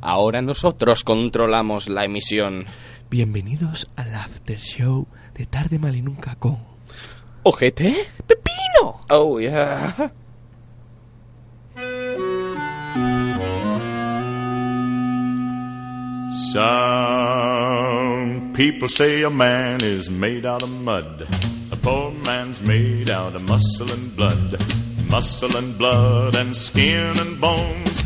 Ahora nosotros controlamos la emisión. Bienvenidos al after show de Tarde Mal y Nunca con ¿Ojete? ¡Pepino! Oh, yeah. Some people say a man is made out of mud. A poor man's made out of muscle and blood. Muscle and blood and skin and bones.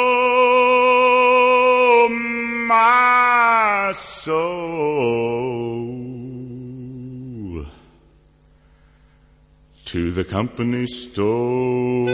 my soul to the company store.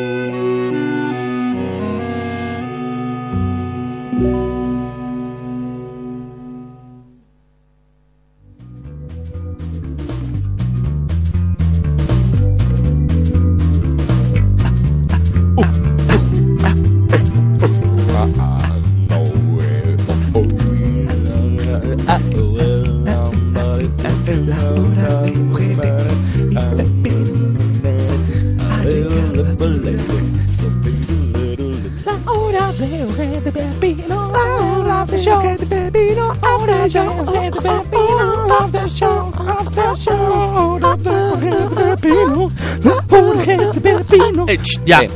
Ya. Eh.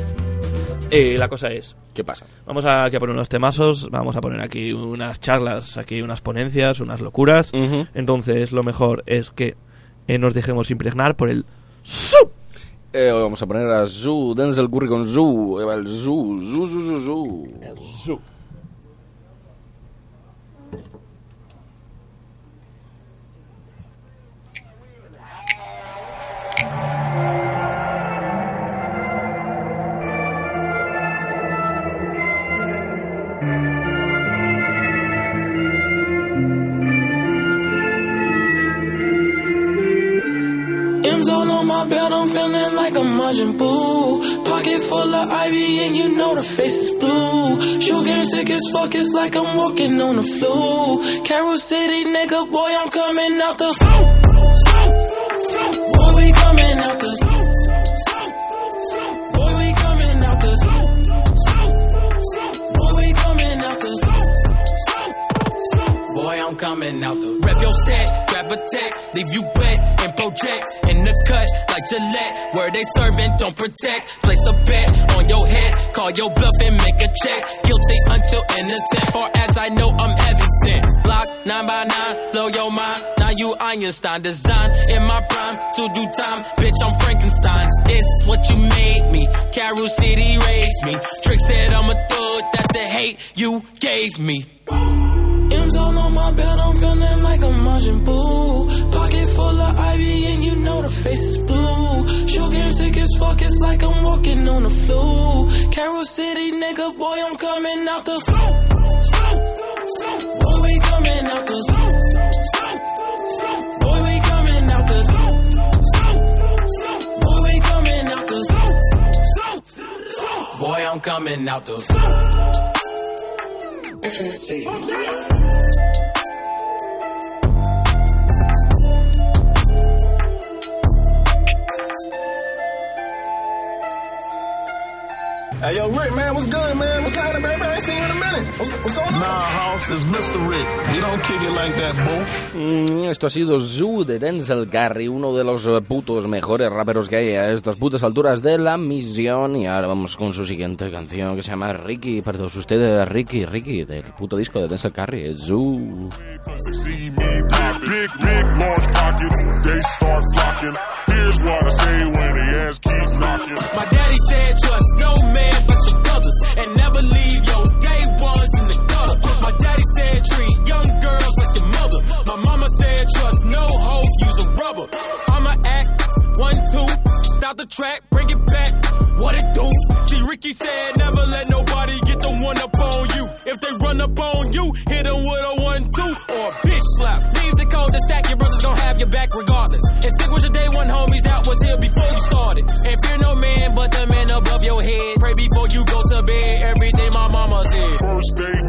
Eh, la cosa es, ¿Qué pasa? vamos a, aquí a poner unos temazos, vamos a poner aquí unas charlas, aquí unas ponencias, unas locuras. Entonces, lo mejor es que eh, nos dejemos impregnar por el sub. Eh, vamos a poner a Zoo, Denzel Curry con Zoo, el Zoo, Zoo, Zoo, Zoo, Zoo. M's my belt, I'm feeling like a Majin Buu. Pocket full of ivy, and you know the face is blue. Sugar sick as fuck, it's like I'm walking on the flu. Carol City, nigga, boy, I'm coming out the. Boy, we coming out the. Boy, we coming out the. Boy, we coming out the. Boy, I'm coming out the. Rep your set, a leave you wet and project in the cut like Gillette. Where they serving, don't protect. Place a bet on your head, call your bluff and make a check. Guilty until innocent. Far as I know, I'm heaven sent. Block nine by nine, blow your mind. Now you Einstein design in my prime to do time. Bitch, I'm Frankenstein. This what you made me. Carol City raised me. Trick said I'm a thug. That's the hate you gave me. Belt, I'm feeling like a Majin Buu. Pocket full of ivy, and you know the face is blue. Sugar sick as fuck, it's like I'm walking on the flu. Carol City, nigga, boy, I'm coming out the slow, slow, slow. Boy, we coming out the slow, slow, slow. Boy, we coming out the slow, slow, slow. Boy, we coming out the slow, slow, slow. Boy, I'm coming out the slow. Hey, yo, Rick, man, what's good, man? What's happening, Nah, Hoss, it's Mr. Rick. You don't kick it like that, boo. Mm, esto ha sido Zoo de Denzel Curry, uno de los eh, putos mejores raperos que hay a estas putas alturas de la misión. Y ahora vamos con su siguiente canción que se llama Ricky, perdón, usted eh, Ricky, Ricky, del puto disco de Denzel Curry, es Zoo. My daddy said trust no man but your brothers and never leave treat young girls like your mother. My mama said trust no hoe, use a rubber. I'ma act one two, stop the track, bring it back. What it do? See Ricky said never let nobody get the one up on you. If they run up on you, hit them with a one two or a bitch slap. Leave the code to sack, your brothers gon' have your back regardless. And stick with your day one homies that was here before you started. And fear no man but the man above your head. Pray before you go to bed. Everything my mama said. First knocking,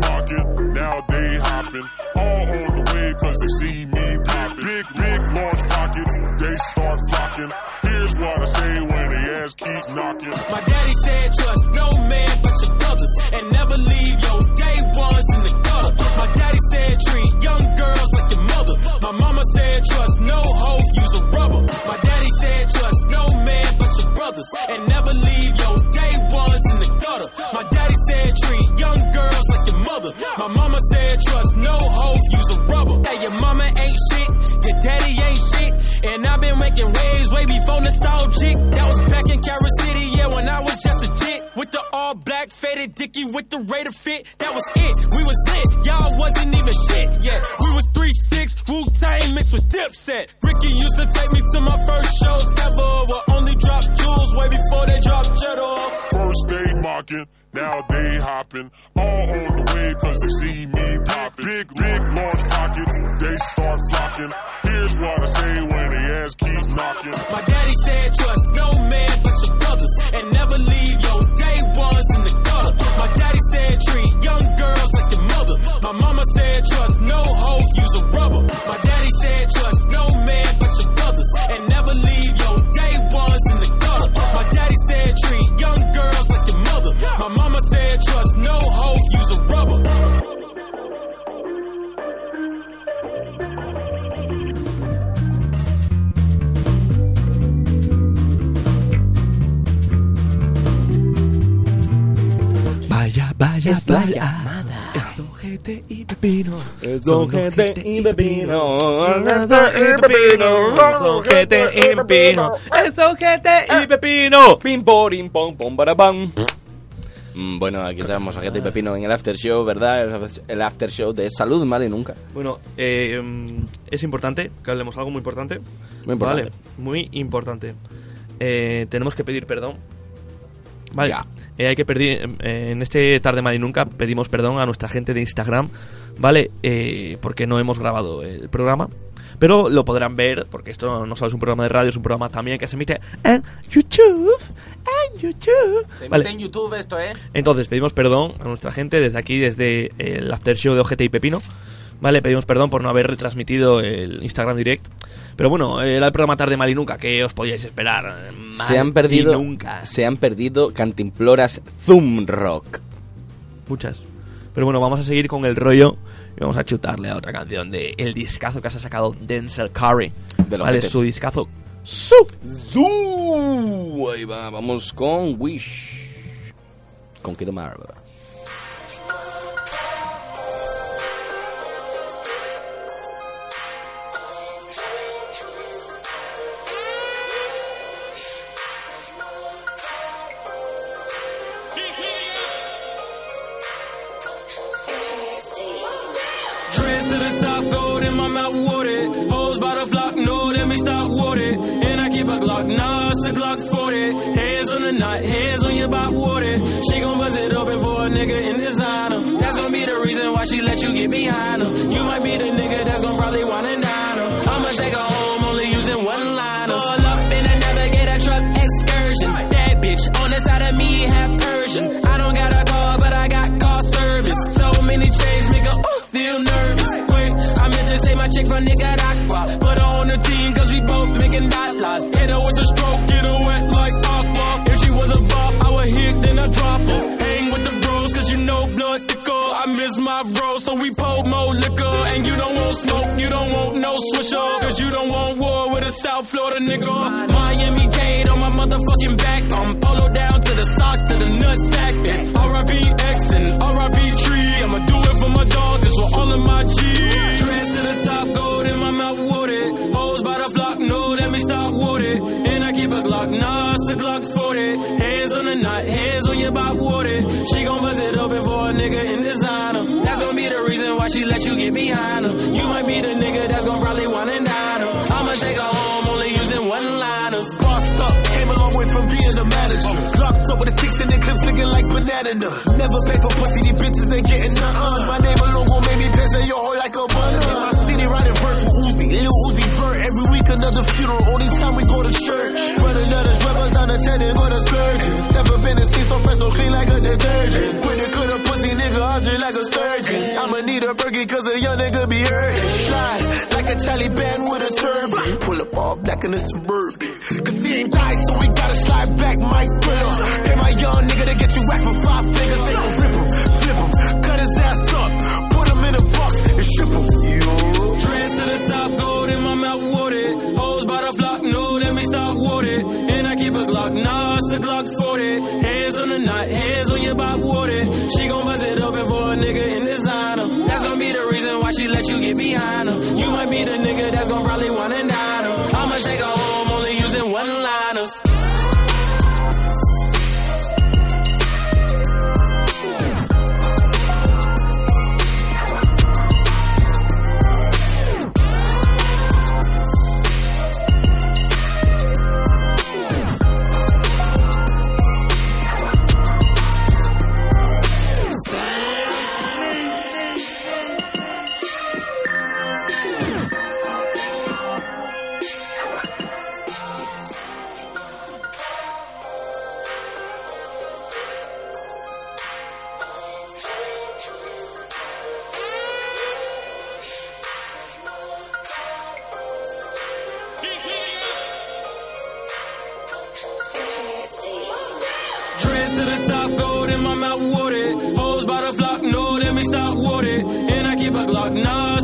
now they hopping. All on the way cause they see me popping. Big, big, large pockets. They start flocking. Here's what I say when they ass keep knocking. My daddy said trust no man but your brothers and never leave your day ones in the gutter. My daddy said treat young girls like your mother. My mama said trust no hoe, use a rubber. My daddy said trust no man but your brothers and never leave your day ones in the gutter. My been making waves way before nostalgic. That was back in Carol City, yeah, when I was just a jit. With the all black faded dicky with the Raider fit, that was it. We was lit, y'all wasn't even shit. Yeah, we was three six Wu Tang mixed with Dipset. Ricky used to take me to my first shows ever. Will only drop jewels way before they drop cheddar. First they mocking, now they hopping. All on the way cause they see me popping. Big, big, Vaya, vaya, Es la vaya. llamada. Es Don Gente y Pepino. Es Don Gente y Pepino. Es Don Gente y Pepino. Es Don Gente y Pepino. Es Don Gente y Pepino. Pim, porim, pom. Mm, Bueno, aquí estamos, Agente y Pepino, en el after show, ¿verdad? El- El after show de Salud Mal y Nunca. Bueno, eh, mm, es importante que hablemos algo muy importante. Muy importante. Vale, muy importante. Eh, tenemos que pedir perdón. Vale. Ya. Eh, hay que pedir, eh, en este tarde mal y nunca pedimos perdón a nuestra gente de Instagram, ¿vale? Eh, porque no hemos grabado el programa. Pero lo podrán ver, porque esto no solo es un programa de radio, es un programa también que se emite en YouTube. En YouTube. Vale. YouTube esto, ¿eh? Entonces, pedimos perdón a nuestra gente desde aquí, desde el after show de Ojete y Pepino. Vale, pedimos perdón por no haber retransmitido el Instagram Direct. Pero bueno, era el programa Tarde Mal y Nunca, que os podíais esperar. Mal Se han perdido, nunca. se han perdido cantimploras Zoom Rock. Muchas. Pero bueno, vamos a seguir con el rollo y vamos a chutarle a otra canción de el discazo que se ha sacado Denzel Curry. Vale, su discazo. Su. Zoo. Ahí va, vamos con Wish. Con Kid Marva. To the top, gold in my mouth, water. Hoes by the flock, no, let me stop water. And I keep a Glock, nah, it's a Glock 40. Hands on the knot, hands on your bot water. She gon' bust it open for a nigga in designer. That's gon' be the reason why she let you get behind her. You might be the nigga that's gon' probably want and dine her. I'ma take her home, want no. Cause you don't want war with a South Florida nigga. Miami Dade on my motherfucking back. I'm polo down to the socks, to the nut sack. It's RIP X and RIP Tree. I'ma do it for my dog, this for all of my G's. Dress to the top, gold in my mouth, water. Hoes by the flock, no, let me stop water. And I keep a Glock, nah, it's a Glock 40. Hands on your bot water. She gon' bust it open for a nigga in designer. That's gon' be the reason why she let you get behind her. You might be the nigga that's gon' probably want and dine her. I'ma take her home, only using one liners. Bossed up, came a long way from being a manager. Locks up with the sticks and the clips looking like banana. Never pay for pussy, these bitches ain't getting nothing. My name alone gon' make me piss and your hoe like a bundle. In my city, riding verse with Uzi, Lil Uzi Vert. Every week another funeral, only time we go to church. Detergent. Quit the cut a pussy nigga, I'm just like a surgeon. I'ma need a burger cause a young nigga be hurting. Slide like a Taliban with a turban. Pull up all black in a suburban. Cause he ain't died, so we gotta slide back, Mike Thriller. Let you get behind her. You might be the nigga that's gon' probably want and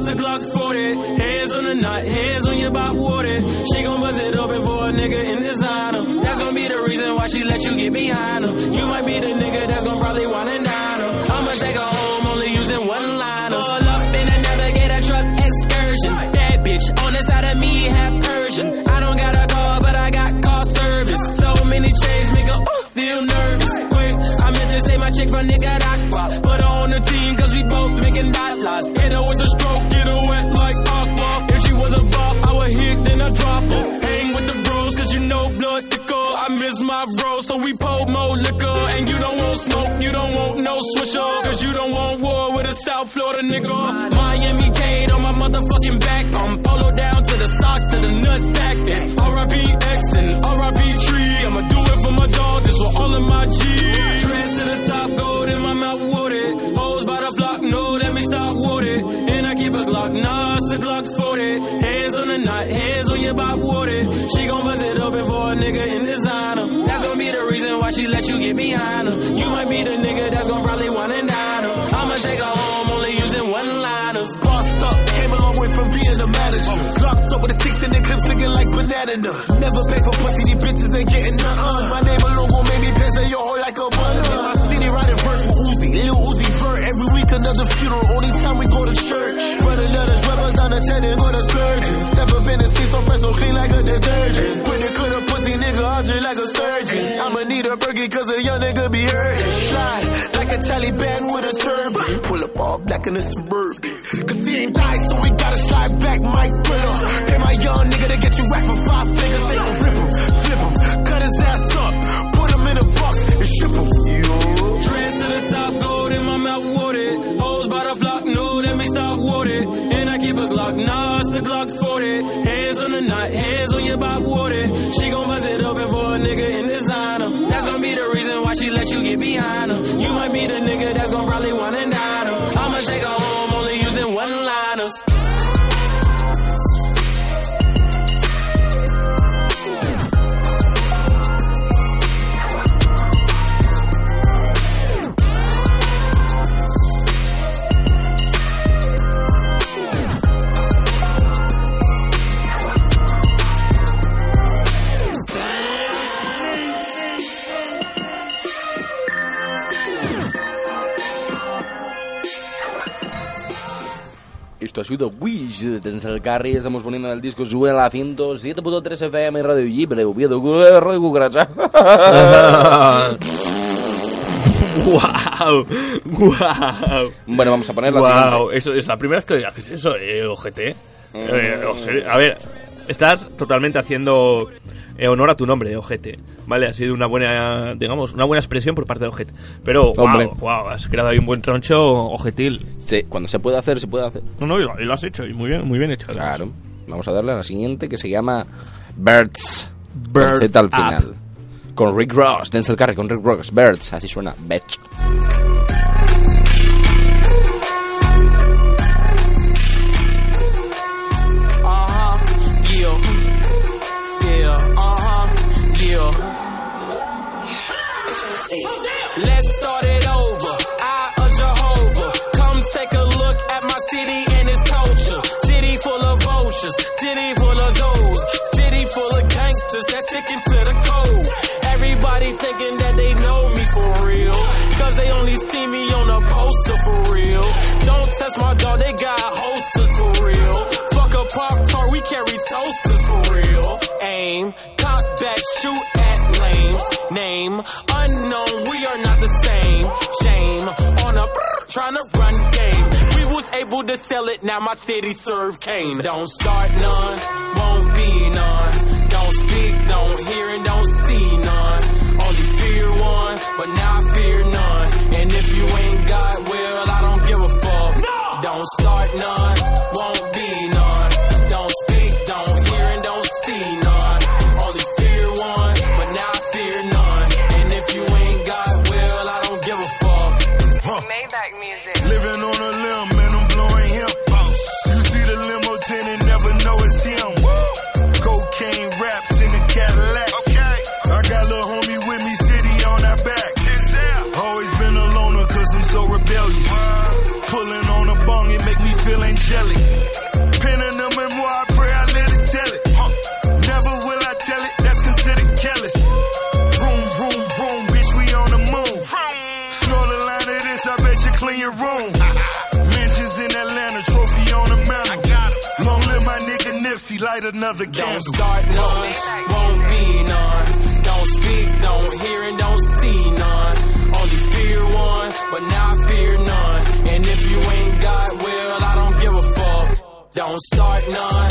a Glock 40. Hands on the knot, hands on your bot water. She gon' bust it open for a nigga in designer. That's gon' be the reason why she let you get behind her. You might be the nigga that's gon' probably want and Florida nigga. Miami Dade on my motherfucking back. I'm polo down to the socks, to the nut sack. RIP X and RIP Tree. I'ma do it for my dog, this for all of my G. Dress to the top, gold in my mouth, water. Hoes by the flock, no, let me stop water. And I keep a Glock, nah, it's a Glock 40. Hands on the knot, hands on your bot water. She gon' bust it open for a nigga in designer. That's gon' be the reason why she let you get behind her. You might be the nigga that's gon' probably want and dine her. I'ma take her home, manager. Locks up with the sticks and the clips looking like banana. Never pay for pussy, these bitches ain't getting nothing. My name alone gon' make me piss and your hoe like a bundle. In my city, riding verse with Uzi, Lil Uzi Vert. Every week another funeral, only time we go to church. Run another rappers down the 10 and go to splurging. Step up in the so fresh, so clean like a detergent. Quit the cut a pussy nigga, I'm just like a surgeon. I'ma need a burger cause a young nigga be hurting. Slide like a Taliban with a turban. All black in a suburban. Cause he ain't died, so we gotta slide back Mike Twitter. Pay my young nigga to get you racked for five figures. They gon' rip him, flip him, cut his ass up, put him in a box and ship him. Yo. Dress to the top, gold in my mouth, watered. Hoes by the flock, know that me stop watered. And I keep a Glock, nah, it's a Glock 40. Hands on the knot, hands on your back, watered. She gon' bust it open for a nigga in designer. That's gonna be the reason why she let you get behind her. You might be the nigga that's gonna probably wanna her. I'ma take her Ha sido Wish de Denzel Curry. Estamos poniendo en el disco Sube a la 107.3 FM Radio Libre. Oviedo, Radio Cucaracha. ¡Guau! ¡Guau! Bueno, vamos a poner la siguiente. Eso es la primera vez que haces eso, eh, OGT. Eh, o sea, a ver, estás totalmente haciendo eh, honor a tu nombre, OGT. Vale, ha sido una buena, digamos, una buena expresión por parte de OGT. Pero, wow, wow, has creado ahí un buen troncho OGTil. Sí, cuando se puede hacer, se puede hacer. No, no, y lo, y lo has hecho, y muy bien, muy bien hecho. Claro. Vamos a darle a la siguiente que se llama Birds. Bird con Z al Up. final. Con Rick Ross, Denzel Curry con Rick Ross. Birds, así suena. Bitch. Of gangsters that's sticking to the code. Everybody thinking that they know me for real. Cause they only see me on a poster for real. Don't test my dog, they got holsters for real. Fuck a Pop Tart, we carry toasters for real. Aim, cock back, shoot at lames. Name, unknown, we are not the same. Shame, on a trying to run game. We was able to sell it, now my city serve cane. Don't start none, won't be none. Don't speak, don't hear, and don't see none. Only fear one, but now I fear none. And if you ain't got, well, I don't give a fuck. Don't start none, won't light another Don't start none, won't be none. Don't speak, don't hear, and don't see none. Only fear one, but now I fear none. And if you ain't got, well, I don't give a fuck. Don't start none,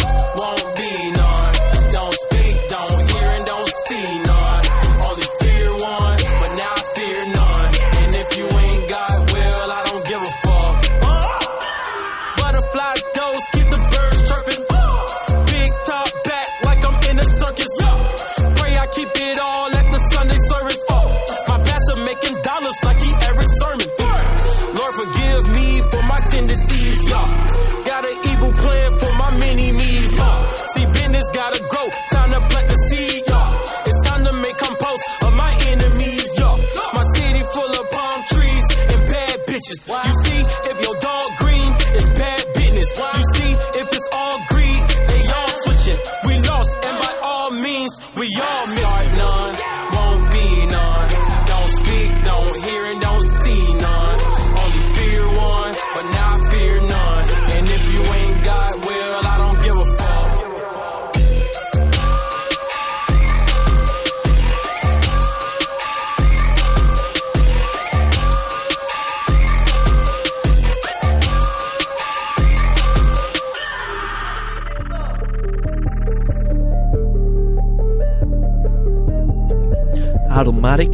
Automatic,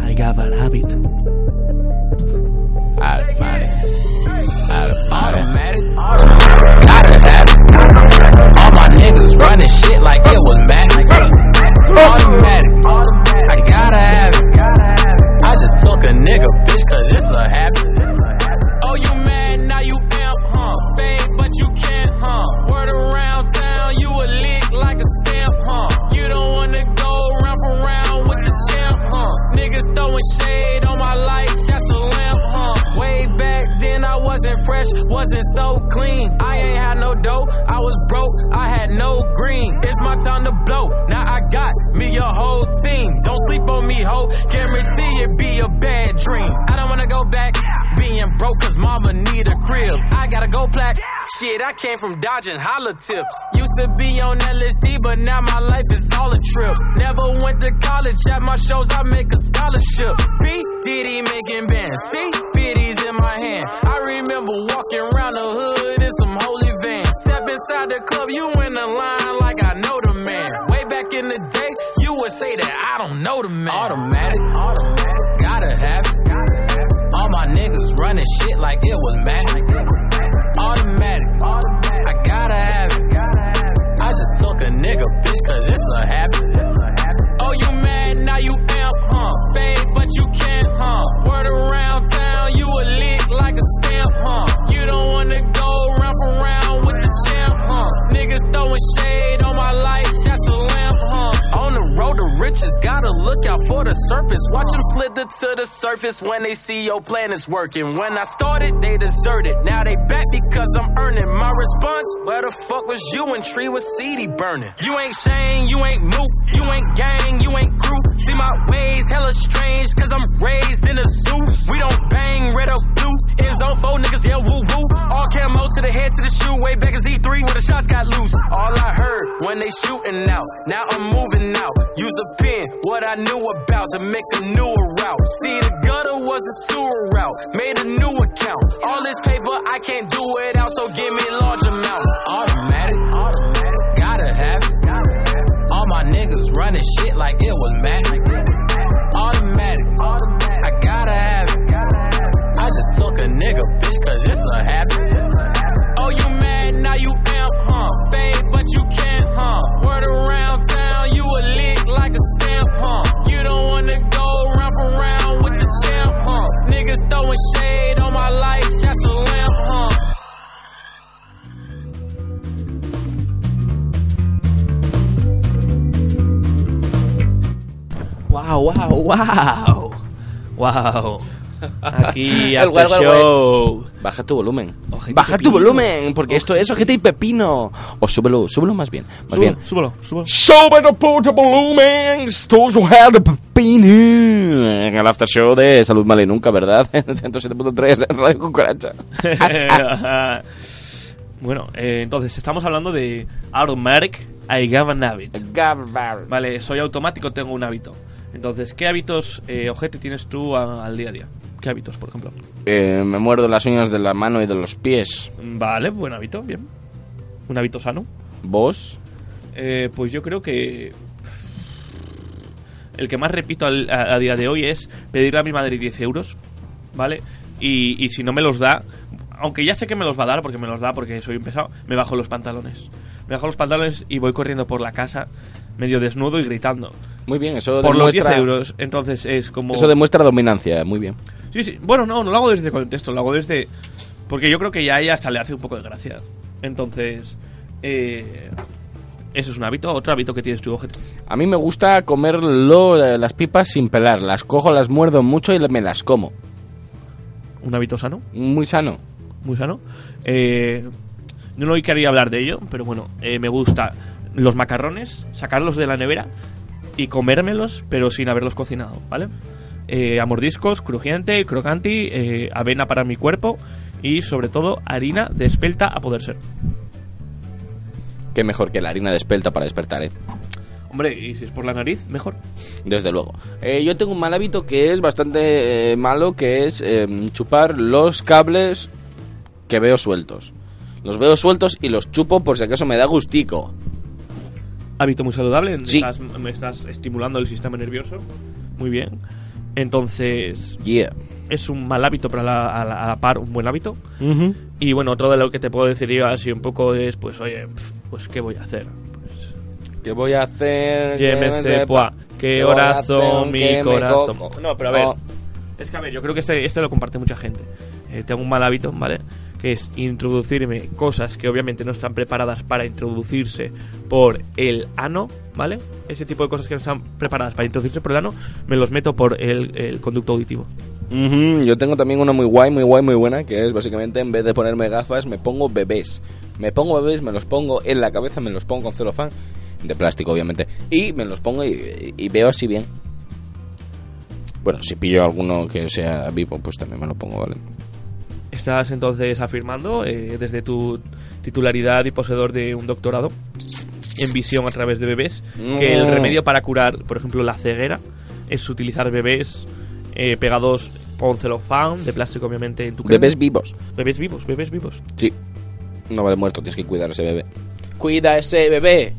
I got an habit. Automatic. Automatic. Gotta came from dodging holla tips. Used to be on LSD, but now my life is all a trip. Never went to college, at my shows I make a scholarship. B, Diddy making bands. See, biddies in my hand. I remember walking around the hood in some holy vans. Step inside the club, you the surface when they see your plan is working. When I started, they deserted. Now they back because I'm earning my response. Where the fuck was you when tree was seedy burning? You ain't Shane, you ain't Moot, you ain't gang, you ain't crew. See my ways hella strange, cause I'm raised in a zoo. We don't bang red or Is on four niggas, yeah, woo woo. All camo to the head to the shoe. Way back as E3 when the shots got loose. All I heard when they shooting out. Now I'm moving out. Use a pen, what I knew about to make a newer route. See, the gutter was the sewer route. Made a new account. All this paper, I can't do it out, so give me large amounts. Automatic. Gotta have it. All my niggas running shit like a habit. Oh, you mad? Now you amp, huh? Fade, but you can't, huh? Word around town, you a lick like a stamp, huh? You don't wanna go round for round with the champ, huh? Niggas throwing shade on my life, that's a lamp, huh? Wow, wow, wow. Wow. Aquí El after Wild show. Baja tu volumen. Ojete Baja tu pepino. volumen, porque esto es ojete y pepino. O súbelo, súbelo más bien. Más Súbelo, bien. súbelo, súbelo. Sube tu puto volumen. Esto es ojete y pepino. En el after show de Salud Mal y Nunca, ¿verdad? 107.3 en Radio Cucaracha. bueno, eh, entonces estamos hablando de Automatic I have an habit. Vale, soy automático, tengo un hábito. Entonces, ¿qué hábitos, eh, ojete, tienes tú a- al día a día? ¿Qué hábitos, por ejemplo? Eh, me muerdo las uñas de la mano y de los pies. Vale, buen hábito, bien. Un hábito sano. ¿Vos? Eh, pues yo creo que el que más repito al- a, a día de hoy es pedirle a mi madre 10 euros, ¿vale? Y, y si no me los da, aunque ya sé que me los va a dar porque me los da porque soy un pesado, me bajo los pantalones. Me bajo los pantalones y voy corriendo por la casa, medio desnudo y gritando. Muy bien, eso Por los 10 demuestra- euros. Entonces es como... Eso demuestra dominancia, muy bien. Sí, sí. Bueno, no, no lo hago desde contexto, lo hago desde... Porque yo creo que ya a ella hasta le hace un poco de gracia. Entonces... Eh, eso es un hábito. Otro hábito que tienes tú, ojete. A mí me gusta comerlo, eh, las pipas sin pelar. Las cojo, las muerdo mucho y me las como. ¿Un hábito sano? Muy sano. Muy sano. Eh, no lo quería hablar de ello, pero bueno, eh, me gusta los macarrones, sacarlos de la nevera y comérmelos, pero sin haberlos cocinado, ¿vale? Eh, a mordiscos, crujiente, crocanti, eh, avena para mi cuerpo y sobre todo harina de espelta a poder ser. Qué mejor que la harina de espelta para despertar, ¿eh? Hombre, y si es por la nariz, mejor. Desde luego. Eh, yo tengo un mal hábito que es bastante eh, malo, que es eh, chupar los cables que veo sueltos. Los veo sueltos y los chupo por si acaso me da gustico. Hábito muy saludable, me, Sí. estás, me estás estimulando el sistema nervioso. muy bien. Entonces, Yeah. es un mal hábito, pero a la, a la- a la par un buen hábito. Y bueno, otro de lo que te puedo decir yo así un poco es, pues, oye, pues, ¿qué voy a hacer? ¿Qué voy a hacer? Que me sepa. Qué corazón, mi corazón. No, pero a ver, Oh. es que a ver, yo creo que este, este lo comparte mucha gente. Eh, tengo un mal hábito, ¿vale? Que es introducirme cosas que obviamente no están preparadas para introducirse por el ano, ¿vale? Ese tipo de cosas que no están preparadas para introducirse por el ano, me los meto por el, conducto auditivo. Yo tengo también una muy guay, muy guay, muy buena, que es básicamente en vez de ponerme gafas, me pongo bebés. Me pongo bebés, me los pongo en la cabeza, me los pongo con celofán, de plástico obviamente, y me los pongo y veo así bien. Bueno, si pillo alguno que sea vivo, pues también me lo pongo, ¿vale? Estás entonces afirmando, eh, desde tu titularidad y poseedor de un doctorado en visión a través de bebés, que el remedio para curar, por ejemplo, la ceguera es utilizar bebés eh, pegados con celofán, de plástico obviamente, en tu crema. Bebés vivos. Bebés vivos, bebés vivos. Sí. No vale muerto, tienes que cuidar a ese bebé. Cuida ese bebé.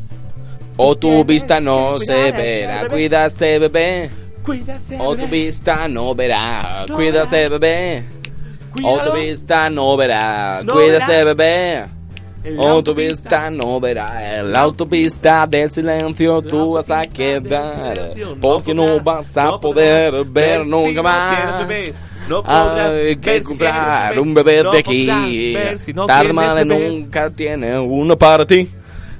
O tu vista no se verá. Cuida ese bebé. O tu vista no verá. No Cuida verá. ese bebé. Vista no verá. No Cuida verá. ese bebé. La autopista. no verá. En la autopista del silencio tú vas a quedar. Porque no vas a poder ver nunca más. No podrás Hay que si comprar tienes un bebé no de aquí. si no bebés. nunca tiene uno para ti.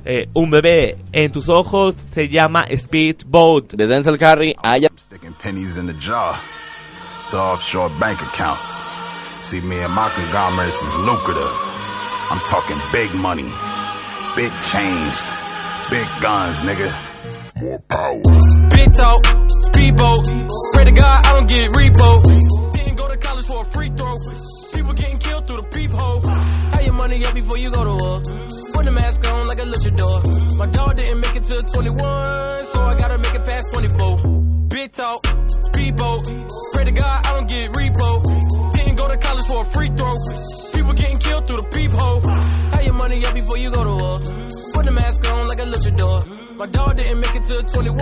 Eh, un bebé en tus ojos se llama Speedboat. De Denzel Curry allá. Sticking pennies in the jar to offshore bank accounts. See, me and my conglomerates is lucrative. I'm talking big money, big change, big guns, nigga. More power. Big talk, speedboat. Pray to God I don't get repo. Didn't go to college for a free throw. People getting killed through the peephole. How your money up before you go to war? Put the mask on like a luchador. My dog didn't make it to 21, so I gotta make it past 24. Big talk, speedboat. Pray to God I don't get repo. For a free throw. People getting killed through the peephole. How your money up before you go to war? Put the mask on like a luchador. My dog didn't make it to 21,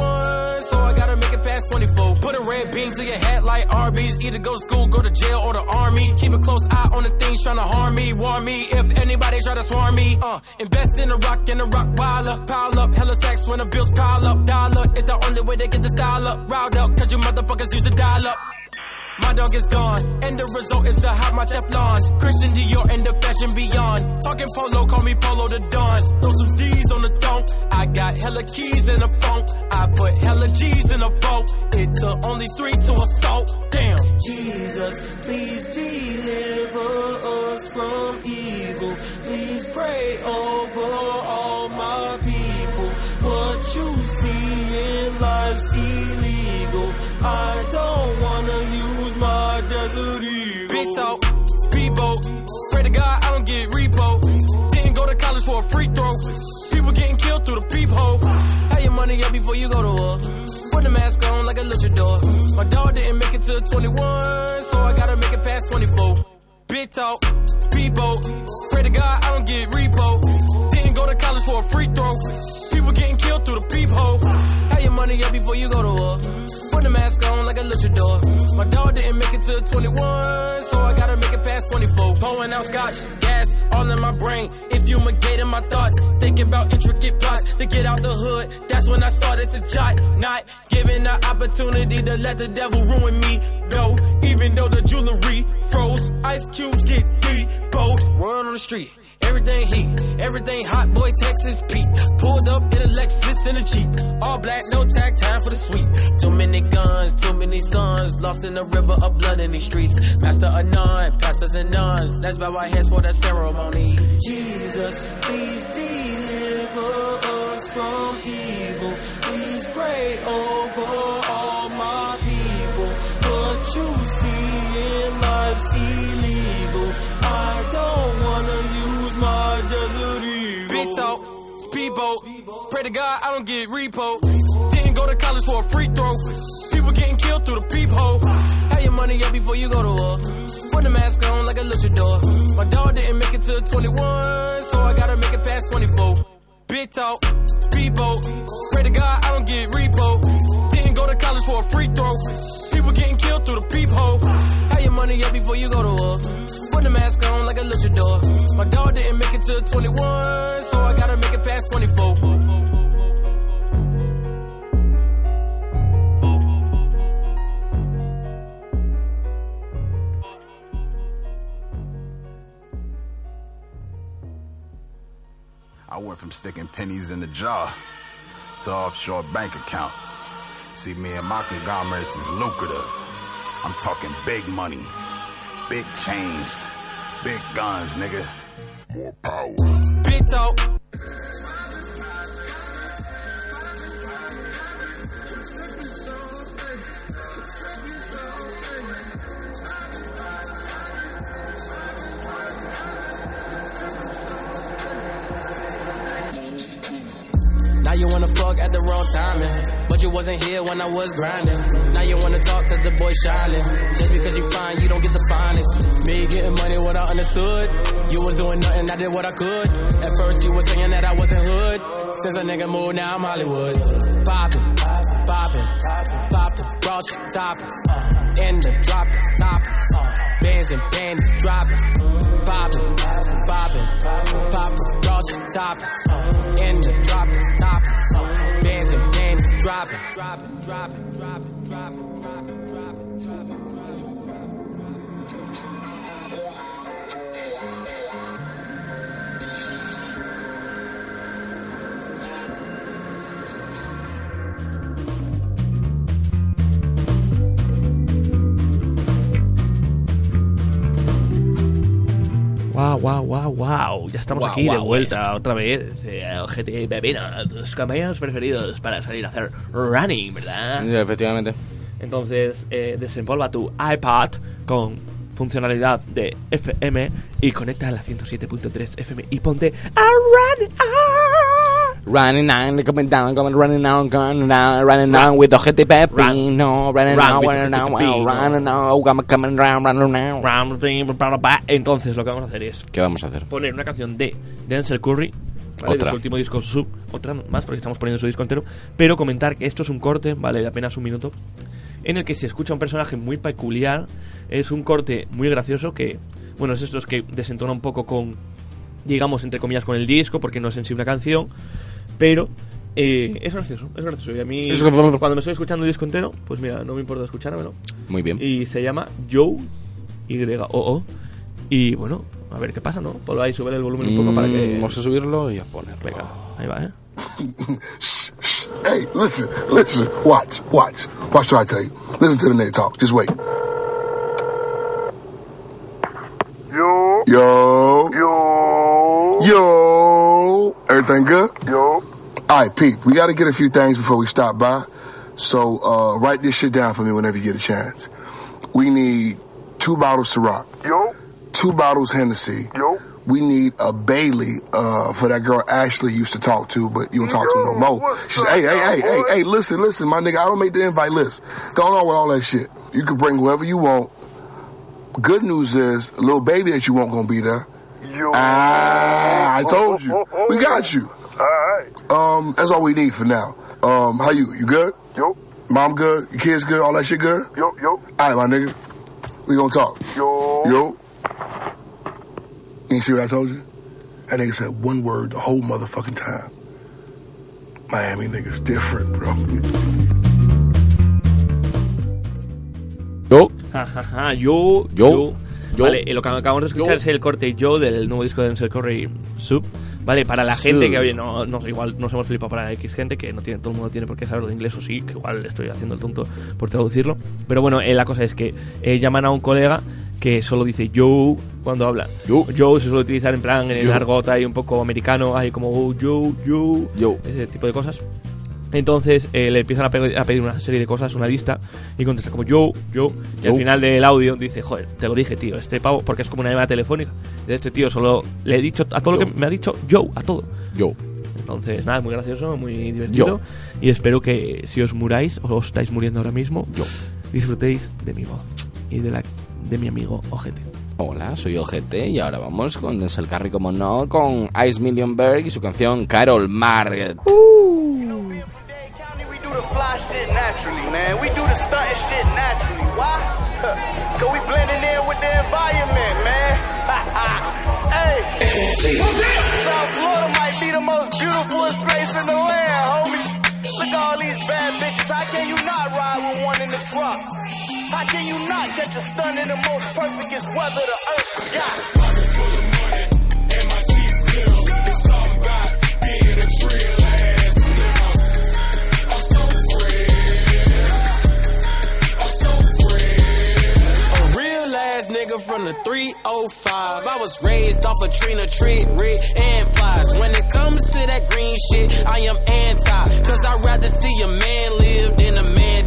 so I gotta make it past 24. Put a red beam to your head like Arby's. Either go to school, go to jail, or the army. Keep a close eye on the things trying to harm me, warn me if anybody try to swarm me. Uh, invest in the rock and the rock piler. Pile up, hella stacks when the bills pile up. Dollar is the only way they get the style up. Riled up, cause you motherfuckers using dial up. My dog is gone, and the result is to hide my Teflons. Christian Dior and the fashion beyond. Talking polo, call me Polo the Don. Throw some D's on the thong. I got hella keys in the phone. I put hella G's in the phone. It took only three to assault. Damn. Jesus, please deliver us from evil. Please pray over all my people. What you see in life's illegal. I don't Big talk, speedboat. Pray to God I don't get repo. Didn't go to college for a free throw. People getting killed through the peephole. How your money up before you go to war? Put the mask on like a luchador. My dog didn't make it to 21, so I gotta make it past 24. Big talk, speedboat. Pray to God I don't get repo. Didn't go to college for a free throw. People getting killed through the peephole. How your money up before you go to war? Put the mask on like a luchador. My dog didn't make it to 21, so I gotta make it past 24. Pulling out scotch, gas, all in my brain. If you fumigating my thoughts, thinking about intricate plots to get out the hood. That's when I started to jot, not giving the opportunity to let the devil ruin me. No, even though the jewelry froze, ice cubes get deep, bold. Word on the street. Everything heat, everything hot, boy, Texas Pete. Pulled up in a Lexus in a Jeep. All black, no tag, time for the sweet. Too many guns, too many sons. Lost in the river of blood in these streets. Master of none, pastors and nuns. Let's bow our heads for the ceremony. Jesus, please deliver us from evil. Please pray over all my people. What you see in life's illegal. Speedboat. Pray to God I don't get repo. Didn't go to college for a free throw. People getting killed through the peephole. Have your money up before you go to war. Put the mask on like a luchador. My dog didn't make it to 21, so I gotta make it past 24. Big talk, speedboat. Pray to God I don't get repo. Didn't go to college for a free throw. People getting killed through the peephole. Have your money up before you go to war. Put the mask on like a luchador. My dog didn't make it to 21, so from sticking pennies in the jar to offshore bank accounts. See, me and my conglomerates is lucrative. I'm talking big money, big change, big guns, nigga. More power. Big talk. You at the wrong timing. But you wasn't here when I was grinding. Now you wanna talk cause the boy shining. Just because you fine, you don't get the finest. Me getting money, what I understood. You was doing nothing, I did what I could. At first you was saying that I wasn't hood. Since a nigga moved, now I'm Hollywood. Poppin', poppin', poppin', raw shit toppin'. In the drop, toppin'. Bands and panties dropping. Poppin', poppin', poppin', raw shit toppin'. In the drop, toppin'. Dropping. Dropping, dropping, dropping, dropping, dropping, dropping, dropping. Wow, wow, wow, wow. Ya estamos Wow, aquí de vuelta otra vez. Eh, GT Pepino, tus compañeros preferidos para salir a hacer running, ¿verdad? Efectivamente. Entonces, eh, desempolva tu iPad con funcionalidad de FM y conecta a la 107.3 FM y ponte a run. Running down, coming down, coming running down, coming down, running down with Ojete Pepino, running Run down, with running Pepino. running down, coming, down, running down. Entonces, lo que vamos a hacer es ¿Qué vamos a hacer? poner una canción de Denzel Curry, ¿vale? de Otra. su último disco Sub, otra más porque estamos poniendo su disco entero, pero comentar que esto es un corte, ¿vale? De apenas un minuto, en el que se escucha un personaje muy peculiar, es un corte muy gracioso que, bueno, es estos que desentona un poco con, digamos, entre comillas, con el disco, porque no es en sí una canción, pero... eh, es gracioso, es gracioso. Y a mí, Es cuando me estoy escuchando el disco entero, pues mira, no me importa escuchármelo. Muy bien. Y se llama Joe, Y-O-O. Y bueno, a ver qué pasa, ¿no? Ponlo ahí, sube el volumen un poco para que. Mm, Vamos a subirlo y a ponerlo. Venga, ahí va, ¿eh? Hey, listen, listen, watch, watch. Watch what I tell you. Listen to the nigga talk. Just wait. Yo. Yo. Yo. Yo. Everything good? Yo. All right, Pete, we got to get a few things before we stop by. So uh, write this shit down for me whenever you get a chance. We need two bottles Ciroc. Yo. Two bottles Hennessy. Yo. We need a Bailey uh, for that girl Ashley used to talk to, but you don't talk to no more. She said, hey, hey, hey, hey, hey, listen, listen, my nigga, I don't make the invite list. Going on with all that shit. You can bring whoever you want. Good news is, a little baby that you want gonna be there. Yo. Ah, I told you. We got you. Alright. Um, that's all we need for now. Um, how you? You good? Yo. Mom good? Your kids good? All that shit good? Yo, yo. Alright, my nigga. We gonna talk. Yo. Yo. You see what I told you? That nigga said one word the whole motherfucking time. Miami niggas different, bro. Yo. Yo, Yo, yo. Vale, eh, lo que acabamos de escuchar Yo. es el corte Yo del nuevo disco de Denzel Curry Zoo. Vale, para la gente que, oye, no, no, igual nos hemos flipado para X gente, que no tiene, todo el mundo tiene por qué saberlo de inglés o sí, que igual estoy haciendo el tonto por traducirlo. Pero bueno, eh, la cosa es que eh, llaman a un colega que solo dice yo cuando habla. Yo. Yo se suele utilizar en plan en el argot ahí un poco americano, hay como yo, yo, Yo. ese tipo de cosas. Entonces eh, le empiezan a, pe- a pedir una serie de cosas, una lista, y contesta como yo, yo, y al final del audio dice, joder, te lo dije, tío, este pavo, porque es como una llamada telefónica, de este tío solo le he dicho a todo lo Yo. que me ha dicho yo, a todo. Yo. Entonces, nada, muy gracioso, muy divertido, Yo. y espero que si os muráis, o os estáis muriendo ahora mismo, Yo. disfrutéis de mi voz y de la de mi amigo Ojete. Hola, soy Ojete y ahora vamos con Denzel Curry, como no, con Ice Million Berg y su canción Carol Margaret. the fly shit naturally, man. We do the stunting shit naturally. Why? Cause we blending in with the environment, man. hey. South Florida might be the most beautiful place in the land, homie. Look at all these bad bitches. How can you not ride with one in the truck? How can you not catch a stun in the most perfectest weather the earth got? nigga from the 305. I was raised off of Trina, Trick, Rick, and Plies. When it comes to that green shit, I am anti. Cause I'd rather see a man live than a man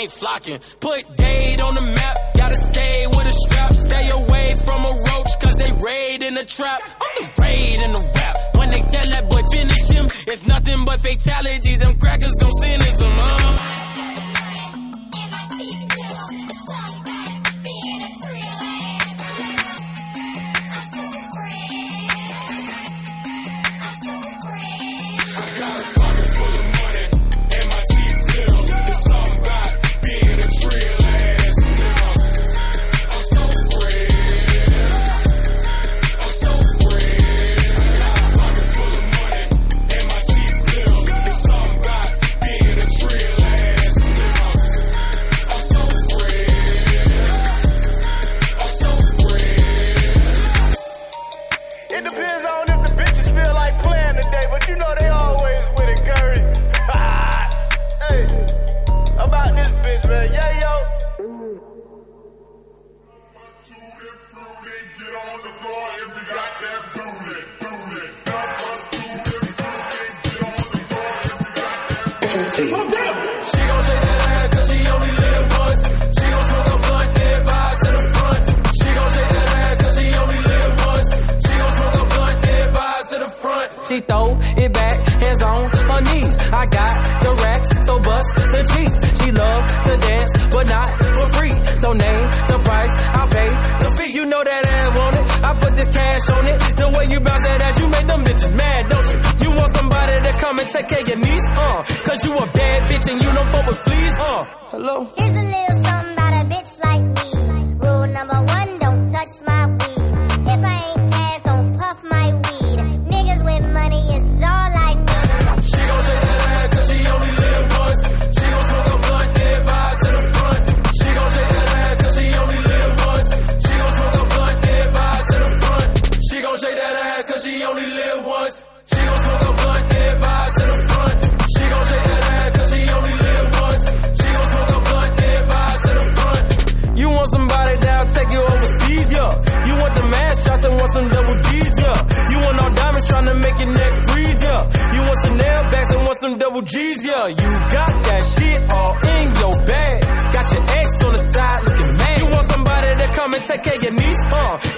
ain't flocking. Put date on the map, gotta stay with a strap. Stay away from a roach, cause they raid in the trap. I'm the raid in the rap. When they tell that boy finish him, it's nothing but fatalities. Them take care of your niece, uh.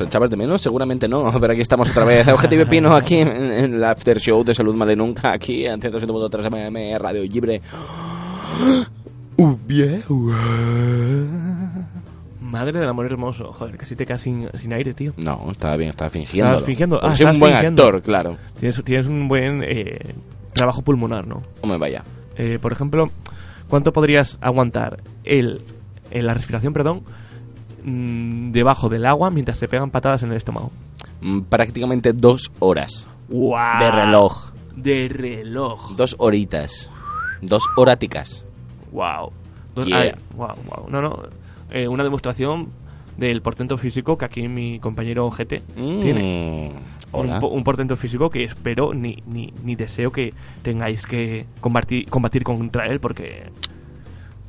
¿Nos echabas de menos? Seguramente no, pero aquí estamos otra vez. Objetivo Pino aquí en, en el After Show de Salud Male Nunca, aquí en 107.3 MM, Radio Libre. Uh, Madre del amor hermoso. Joder, casi te quedas sin, sin aire, tío. No, estaba bien, estaba fingiendo. Estabas fingiendo. Ah, soy un buen fingiendo. actor, claro. Tienes, tienes un buen eh, trabajo pulmonar, ¿no? Hombre, vaya. Eh, por ejemplo, ¿cuánto podrías aguantar el, el- la respiración, perdón, mm, debajo del agua mientras te pegan patadas en el estómago? Mm, Prácticamente dos horas. De reloj. De reloj. Dos horitas. Dos horáticas. Wow. Yeah. wow, wow. No, no. eh, una demostración del portento físico que aquí mi compañero GT Mm, tiene. Un, un portento físico que espero ni, ni, ni deseo que tengáis que combatir, combatir contra él porque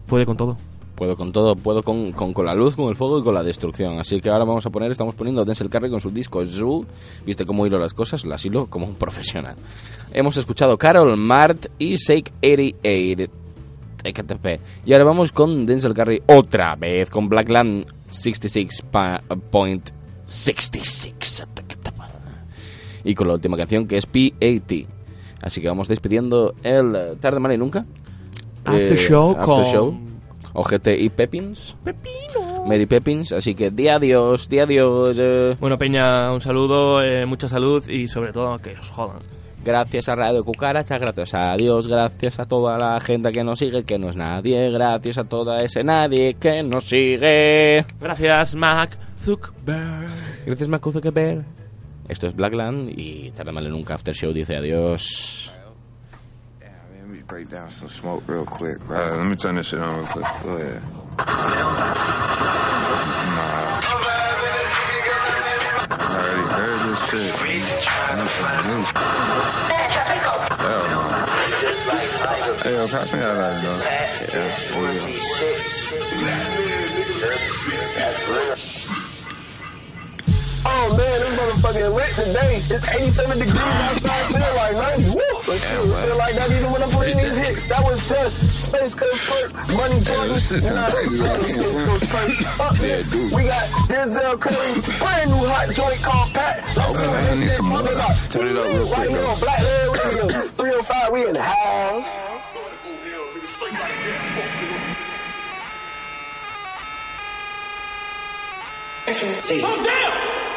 puede con todo. Puedo con todo, puedo con, con, con la luz, con el fuego y con la destrucción. Así que ahora vamos a poner, estamos poniendo a Denzel Curry con su disco Zoo. Viste cómo hilo las cosas, las hilo como un profesional. Hemos escuchado Carol, Mart y Shake 88. TKTP. Y ahora vamos con Denzel Curry otra vez, con Blackland 66.66. Y con la última canción que es P80. Así que vamos despidiendo el eh, Tarde Mal y Nunca. After show after con- show. OGT y Pepins. Mary Pepins. Así que di adiós, di adiós. eh. Bueno, Peña, un saludo, eh, mucha salud y sobre todo que os jodan. Gracias a Radio Cucaracha, gracias a Dios, gracias a toda la gente que nos sigue, que no es nadie, gracias a toda ese nadie que nos sigue. Gracias, Mac Zuckerberg. Gracias, Mac Zuckerberg. Esto es Blackland y Tarde Mal en Nunca After Show dice adiós. Me break down some smoke real quick, bro. Let me turn this shit on real quick. Go ahead. Nah. I already heard this shit. Some new. Hell no. Hey, yo, pass me that lighter, though. Yeah, you go. Oh man, this motherfucking lit today. It's 87 degrees outside, feel like 90. Woo! But shit, feel like that even when I'm putting these hits. That was just Space Coast Perk, Money Jordan. this is You know, crazy, right? Space Coast Perk. Up next, we got Denzel Curry, brand new hot joint called Pat. Let's see what I this need shit some more. Turn it up real Right quick, here though. on Black Red Radio, 305, we in the house. Oh, damn!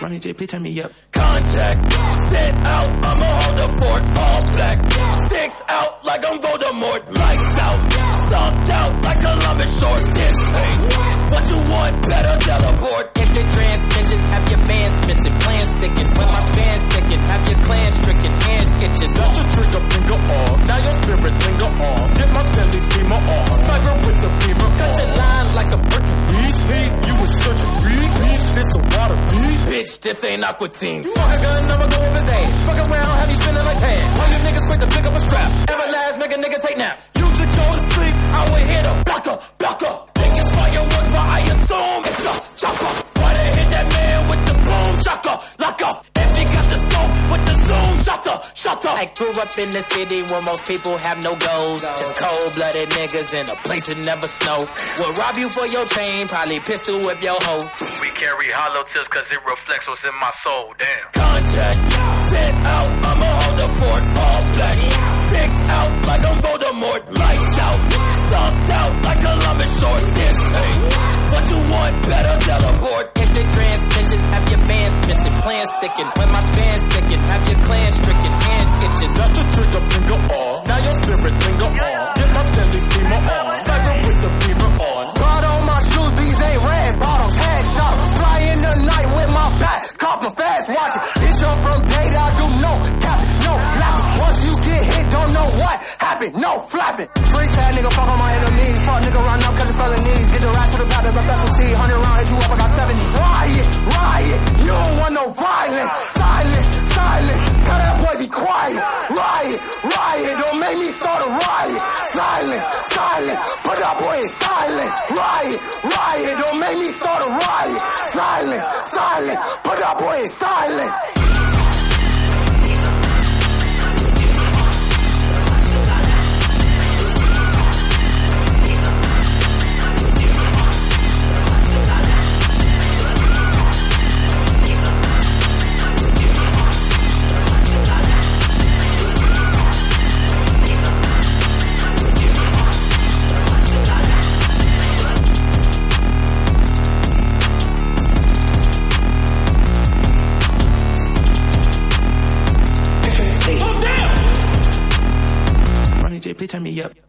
Ronny J, please turn me up. Contact, set out, I'ma hold the fort, all black. Sticks out like I'm Voldemort, lights out. Stomped out like Columbus Short. This ain't what you want, better teleport. Instant transmission, have your man's missing, plans sticking. When my band's sticking, have your clan stricken, hands itching. That's the trigger finger off. Now your spirit linger on. Get my Stanley Steemer on. Sniper with the beamer Cut your line like a brick. Beast beat, you was searching beat beat. This a water beat. Bitch, this ain't Aqua Teen. Fuck a gun, I'ma go over his head. Fuck around, have you spinning like tan. All you niggas quick to pick up a strap. Everlast, make a nigga take naps. Used to go to sleep, I would hit a blocker, blocker. It's fireworks, but I assume it's a chopper. Why they hit that man with the boom shaka, lock up. If he got the scope with the zoom, shutter, shutter. I grew up in the city where most people have no goals. Just cold-blooded niggas in a place that never snow. Will rob you for your chain, probably pistol whip your hoe. We carry hollow tips cause it reflects what's in my soul, damn. Contact, set out, I'ma hold the fort, all black. Sticks out like I'm Voldemort, lights out. Stomped out like Columbus Short. This ain't what you want, better teleport. Instant transmission, have your man's missing, plans sticking. When my band's sticking, have your clan stricken, hands itching. That's the trigger finger on. Now your spirit linger on. Get my Stanley Steemer on. Sniper with the beamer on. God on my shoes, these ain't red bottoms, headshot. Fly in the night with my back, cop my fast it. Bitch, I'm from data, I do no capping, no lapping. Once you get hit, don't know what happened, no flapping. Free tag nigga, fuck on my enemies. Fuck nigga, run up, catch felonies. Rats to the my specialty. 100 round, hit you up, I got 70. Riot, riot, you don't want no violence. Silence, silence, tell that boy be quiet. Riot, riot, don't make me start a riot. Silence, silence, put that boy in silence. Riot, riot, don't make me start a riot. Silence, silence, put that boy in silence. Yep.